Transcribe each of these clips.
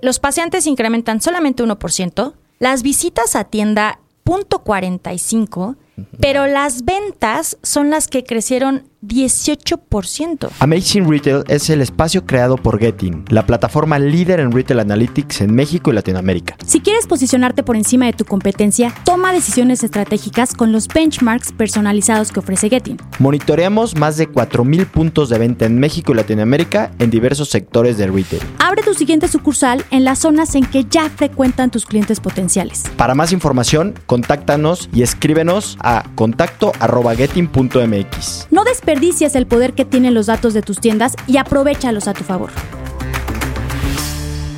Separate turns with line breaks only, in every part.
Los paseantes incrementan solamente 1%, las visitas a tienda 0.45%, pero las ventas son las que crecieron 18%.
Amazing Retail es el espacio creado por Getting, la plataforma líder en retail analytics en México y Latinoamérica.
Si quieres posicionarte por encima de tu competencia, toma decisiones estratégicas con los benchmarks personalizados que ofrece Getting.
Monitoreamos más de 4.000 puntos de venta en México y Latinoamérica en diversos sectores del retail.
Abre tu siguiente sucursal en las zonas en que ya frecuentan tus clientes potenciales.
Para más información, contáctanos y escríbenos a contacto.getting.mx.
No desperdicias el poder que tienen los datos de tus tiendas y aprovechalos a tu favor.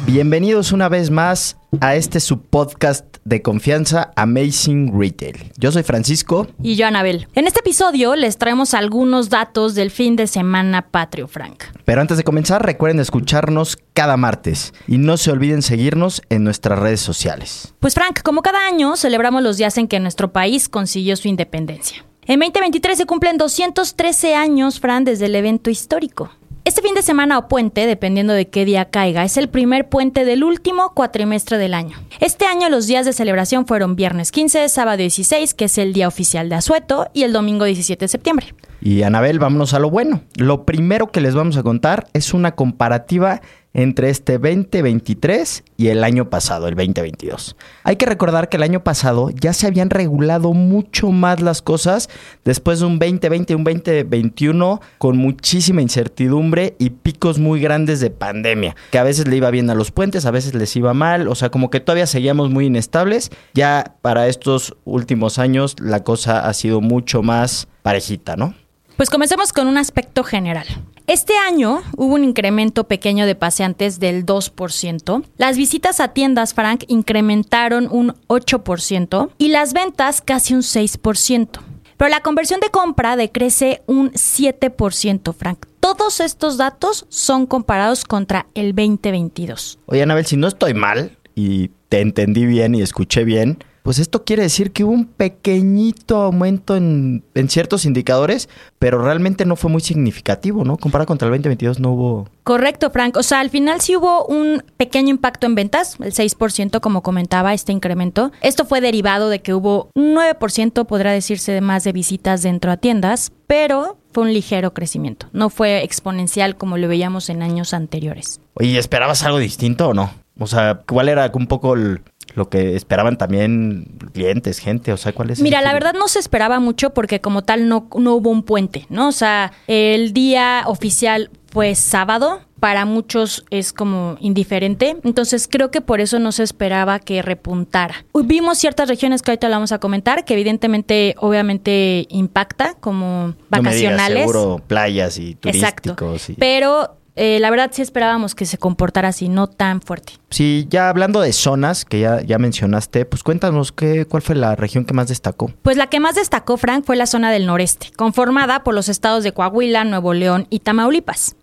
Bienvenidos una vez más a este subpodcast de confianza Amazing Retail. Yo soy Francisco.
Y yo, Anabel. En este episodio les traemos algunos datos del fin de semana patrio, Frank.
Pero antes de comenzar, recuerden escucharnos cada martes y no se olviden seguirnos en nuestras redes sociales.
Pues, Frank, como cada año, celebramos los días en que nuestro país consiguió su independencia. En 2023 se cumplen 213 años, Fran, desde el evento histórico. Este fin de semana o puente, dependiendo de qué día caiga, es el primer puente del último cuatrimestre del año. Este año los días de celebración fueron viernes 15, sábado 16, que es el día oficial de Asueto, y el domingo 17 de septiembre.
Y Anabel, vámonos a lo bueno. Lo primero que les vamos a contar es una comparativa entre este 2023 y el año pasado, el 2022. Hay que recordar que el año pasado ya se habían regulado mucho más las cosas después de un 2020 y un 2021 con muchísima incertidumbre y picos muy grandes de pandemia, que a veces le iba bien a los puentes, a veces les iba mal, o sea, como que todavía seguíamos muy inestables. Ya para estos últimos años la cosa ha sido mucho más parejita, ¿no?
Pues comencemos con un aspecto general. Este año hubo un incremento pequeño de paseantes del 2%, las visitas a tiendas Frank incrementaron un 8% y las ventas casi un 6%. Pero la conversión de compra decrece un 7%, Frank. Todos estos datos son comparados contra el 2022.
Oye, Anabel, si no estoy mal y te entendí bien y escuché bien, pues esto quiere decir que hubo un pequeñito aumento en, en, ciertos indicadores, pero realmente no fue muy significativo, ¿no? Comparado contra el 2022 no hubo...
Correcto, Frank. O sea, al final sí hubo un pequeño impacto en ventas, el 6%, como comentaba, este incremento. Esto fue derivado de que hubo un 9%, podrá decirse, de más de visitas dentro a tiendas, pero fue un ligero crecimiento. No fue exponencial como lo veíamos en años anteriores.
Oye, ¿esperabas algo distinto o no? O sea, ¿cuál era un poco el, lo que esperaban también clientes, gente? O sea, ¿cuál es?
Mira, la verdad no se esperaba mucho porque como tal no, no hubo un puente, ¿no? O sea, el día oficial fue sábado, para muchos es como indiferente, entonces creo que por eso no se esperaba que repuntara. Vimos ciertas regiones que ahorita lo vamos a comentar, que evidentemente, obviamente impacta, como vacacionales.
No me seguro playas y turísticos.
Exacto. Y... Pero eh, la verdad sí esperábamos que se comportara así, no tan fuerte.
Sí, ya hablando de zonas que ya, ya mencionaste, pues cuéntanos qué, cuál fue la región que más destacó.
Pues la que más destacó, Frank, fue la zona del noreste, conformada por los estados de Coahuila, Nuevo León y Tamaulipas.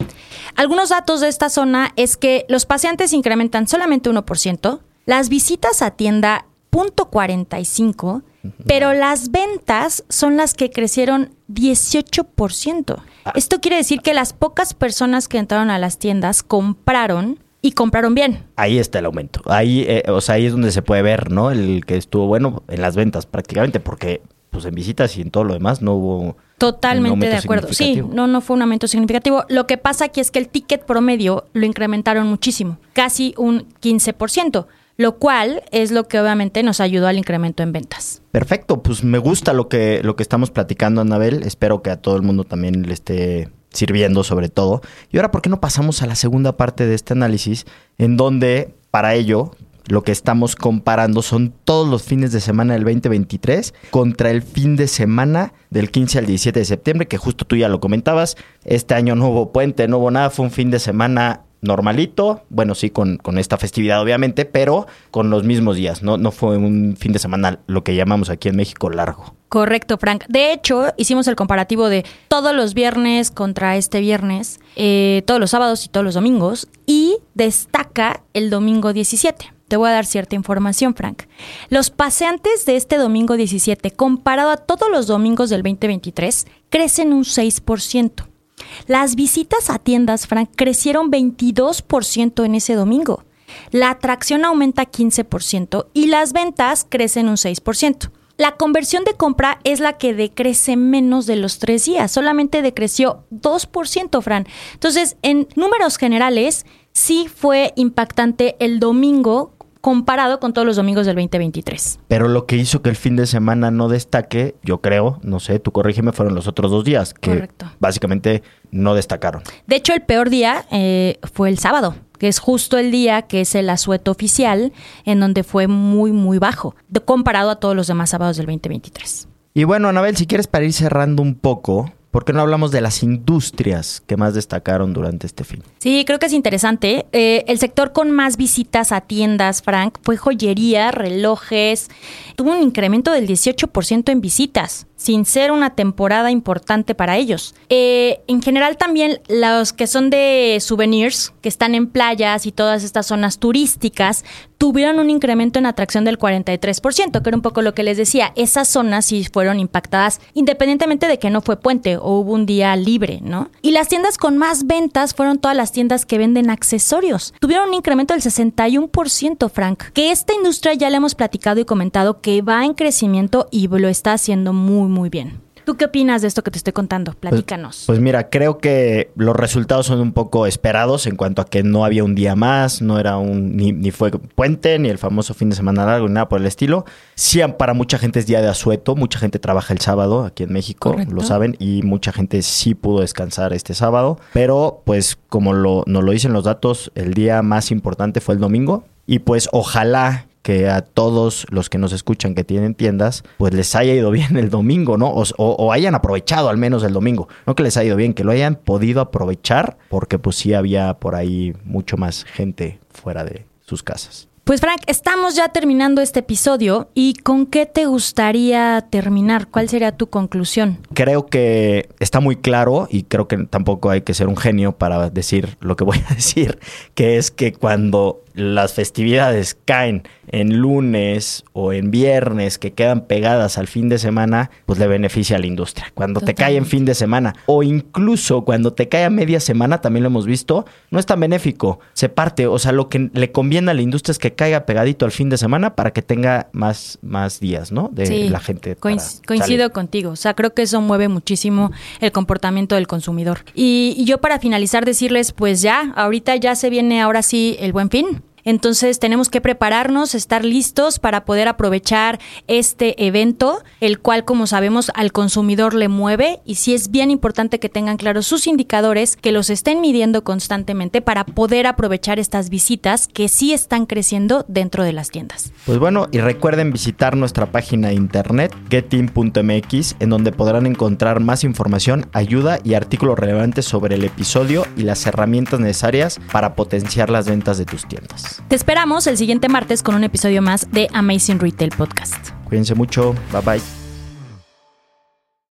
Algunos datos de esta zona es que los paseantes incrementan solamente 1%, las visitas a tienda 0.45%, pero las ventas son las que crecieron 18%. Esto quiere decir que las pocas personas que entraron a las tiendas compraron y compraron bien.
Ahí está el aumento. Ahí, eh, o sea, ahí es donde se puede ver, ¿no? El que estuvo bueno en las ventas prácticamente, porque pues en visitas y en todo lo demás no hubo
Totalmente de acuerdo. Sí, no, no fue un aumento significativo. Lo que pasa aquí es que el ticket promedio lo incrementaron muchísimo, casi un 15% lo cual es lo que obviamente nos ayudó al incremento en ventas.
Perfecto, pues me gusta lo que, lo que estamos platicando, Anabel. Espero que a todo el mundo también le esté sirviendo sobre todo. Y ahora, ¿por qué no pasamos a la segunda parte de este análisis, en donde para ello lo que estamos comparando son todos los fines de semana del 2023 contra el fin de semana del 15 al 17 de septiembre, que justo tú ya lo comentabas. Este año no hubo puente, no hubo nada, fue un fin de semana normalito, bueno, sí, con, con, esta festividad obviamente, pero con los mismos días, ¿no? No fue un fin de semana lo que llamamos aquí en México largo.
Correcto, Frank. De hecho, hicimos el comparativo de todos los viernes contra este viernes, eh, todos los sábados y todos los domingos, y destaca el domingo 17. Te voy a dar cierta información, Frank. Los paseantes de este domingo 17, comparado a todos los domingos del 2023, crecen un 6%. Las visitas a tiendas, Frank, crecieron 22% en ese domingo. la atracción aumenta 15% y las ventas crecen un 6%. La conversión de compra es la que decrece menos de los tres días, solamente decreció 2%, Fran. Entonces, en números generales, sí fue impactante el domingo comparado con todos los domingos del 2023.
Pero lo que hizo que el fin de semana no destaque, yo creo, no sé, tú corrígeme, fueron los otros dos días, que básicamente no destacaron.
De hecho, el peor día eh, fue el sábado, que es justo el día que es el asueto oficial, en donde fue muy, muy bajo, comparado a todos los demás sábados del 2023.
Y bueno, Anabel, si quieres para ir cerrando un poco, ¿Por qué no hablamos de las industrias que más destacaron durante este fin?
Sí, creo que es interesante. Eh, el sector con más visitas a tiendas, Frank, fue joyería, relojes. Tuvo un incremento del 18% en visitas sin ser una temporada importante para ellos. Eh, en general también los que son de souvenirs, que están en playas y todas estas zonas turísticas, tuvieron un incremento en atracción del 43%, que era un poco lo que les decía. Esas zonas sí fueron impactadas independientemente de que no fue puente o hubo un día libre, ¿no? Y las tiendas con más ventas fueron todas las tiendas que venden accesorios. Tuvieron un incremento del 61%, Frank, que esta industria ya le hemos platicado y comentado que va en crecimiento y lo está haciendo muy muy bien. ¿Tú qué opinas de esto que te estoy contando? Pues, Platícanos.
Pues, mira, creo que los resultados son un poco esperados en cuanto a que no había un día más, no era un ni, ni fue puente, ni el famoso fin de semana largo, ni nada por el estilo. Sí, para mucha gente es día de asueto, mucha gente trabaja el sábado aquí en México, lo saben, y mucha gente sí pudo descansar este sábado, pero pues como lo, nos lo dicen los datos, el día más importante fue el domingo. Y pues ojalá que a todos los que nos escuchan que tienen tiendas, pues les haya ido bien el domingo, ¿no? O, hayan aprovechado al menos el domingo. No que les haya ido bien, que lo hayan podido aprovechar, porque pues sí había por ahí mucho más gente fuera de sus casas.
Pues Frank, estamos ya terminando este episodio y ¿con qué te gustaría terminar? ¿Cuál sería tu conclusión?
Creo que está muy claro y creo que tampoco hay que ser un genio para decir lo que voy a decir, que es que cuando las festividades caen en lunes o en viernes que quedan pegadas al fin de semana, pues le beneficia a la industria. Cuando te cae en fin de semana o incluso cuando te cae a media semana, también lo hemos visto, no es tan benéfico, se parte, o sea, lo que le conviene a la industria es que caiga pegadito al fin de semana para que tenga más, más días, ¿no? De la gente.
coincido contigo, o sea, creo que eso mueve muchísimo el comportamiento del consumidor. Y, y yo para finalizar decirles, pues ya, ahorita ya se viene ahora sí el buen fin. Entonces tenemos que prepararnos, estar listos para poder aprovechar este evento, el cual como sabemos al consumidor le mueve y sí es bien importante que tengan claros sus indicadores, que los estén midiendo constantemente para poder aprovechar estas visitas que sí están creciendo dentro de las tiendas.
Pues bueno, y recuerden visitar nuestra página de internet getin.mx en donde podrán encontrar más información, ayuda y artículos relevantes sobre el episodio y las herramientas necesarias para potenciar las ventas de tus tiendas.
Te esperamos el siguiente martes con un episodio más de Amazing Retail Podcast.
Cuídense mucho. Bye bye.